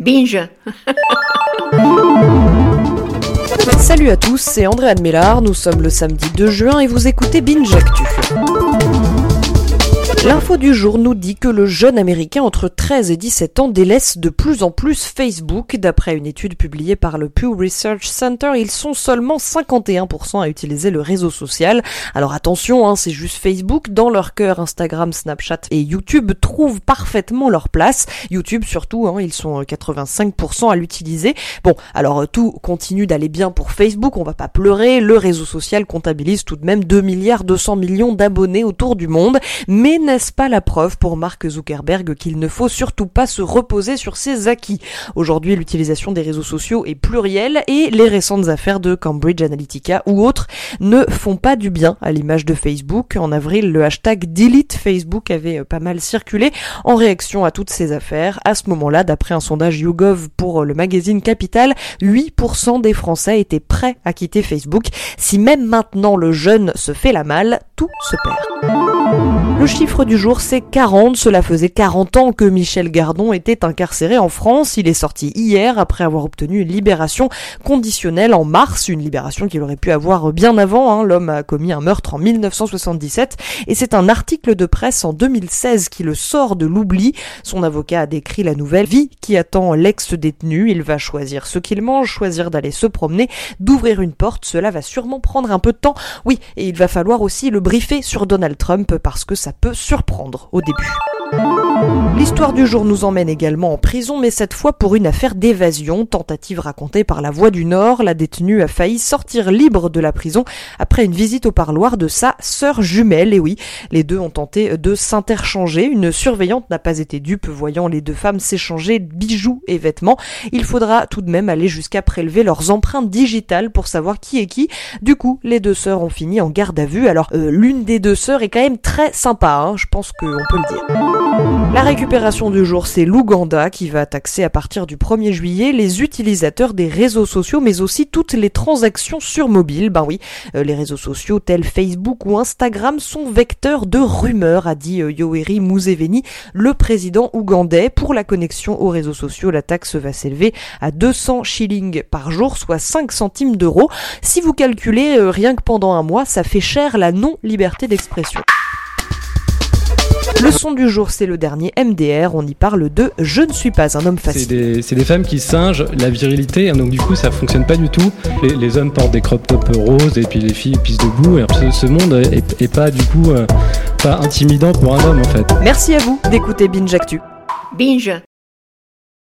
Binge Salut à tous, c'est André Admélard, nous sommes le samedi 2 juin et vous écoutez Binge Actu. L'info du jour nous dit que le jeune américain entre 13 et 17 ans délaisse de plus en plus Facebook. D'après une étude publiée par le Pew Research Center, ils sont seulement 51% à utiliser le réseau social. Alors attention, hein, c'est juste Facebook. Dans leur cœur, Instagram, Snapchat et YouTube trouvent parfaitement leur place. YouTube surtout, hein, ils sont 85% à l'utiliser. Bon, alors tout continue d'aller bien pour Facebook, on va pas pleurer. Le réseau social comptabilise tout de même 2 milliards 200 millions d'abonnés autour du monde. Mais n'est-ce pas la preuve pour Mark Zuckerberg qu'il ne faut surtout pas se reposer sur ses acquis? Aujourd'hui, l'utilisation des réseaux sociaux est plurielle et les récentes affaires de Cambridge Analytica ou autres ne font pas du bien à l'image de Facebook. En avril, le hashtag Delete Facebook avait pas mal circulé en réaction à toutes ces affaires. À ce moment-là, d'après un sondage YouGov pour le magazine Capital, 8% des Français étaient prêts à quitter Facebook. Si même maintenant le jeune se fait la malle, tout se perd. Le chiffre du jour, c'est 40. Cela faisait 40 ans que Michel Gardon était incarcéré en France. Il est sorti hier après avoir obtenu une libération conditionnelle en mars, une libération qu'il aurait pu avoir bien avant. Hein. L'homme a commis un meurtre en 1977 et c'est un article de presse en 2016 qui le sort de l'oubli. Son avocat a décrit la nouvelle vie qui attend l'ex-détenu. Il va choisir ce qu'il mange, choisir d'aller se promener, d'ouvrir une porte. Cela va sûrement prendre un peu de temps. Oui, et il va falloir aussi le briefer sur Donald Trump parce que ça peut surprendre au début. L'histoire du jour nous emmène également en prison, mais cette fois pour une affaire d'évasion, tentative racontée par la Voix du Nord. La détenue a failli sortir libre de la prison après une visite au parloir de sa sœur jumelle. Et oui, les deux ont tenté de s'interchanger. Une surveillante n'a pas été dupe, voyant les deux femmes s'échanger bijoux et vêtements. Il faudra tout de même aller jusqu'à prélever leurs empreintes digitales pour savoir qui est qui. Du coup, les deux sœurs ont fini en garde à vue. Alors, euh, l'une des deux sœurs est quand même très sympa, hein, je pense qu'on peut le dire. La récupération du jour, c'est l'Ouganda qui va taxer à partir du 1er juillet les utilisateurs des réseaux sociaux, mais aussi toutes les transactions sur mobile. Ben oui, euh, les réseaux sociaux tels Facebook ou Instagram sont vecteurs de rumeurs, a dit euh, Yoweri Museveni, le président ougandais. Pour la connexion aux réseaux sociaux, la taxe va s'élever à 200 shillings par jour, soit 5 centimes d'euros. Si vous calculez euh, rien que pendant un mois, ça fait cher la non-liberté d'expression. Le son du jour, c'est le dernier MDR. On y parle de Je ne suis pas un homme facile. C'est des, femmes qui singent la virilité, hein, donc du coup, ça fonctionne pas du tout. Les, hommes portent des crop tops roses et puis les filles pissent debout. Et ce, monde est, pas du coup euh, pas intimidant pour un homme en fait. Merci à vous d'écouter Binge Actu. Binge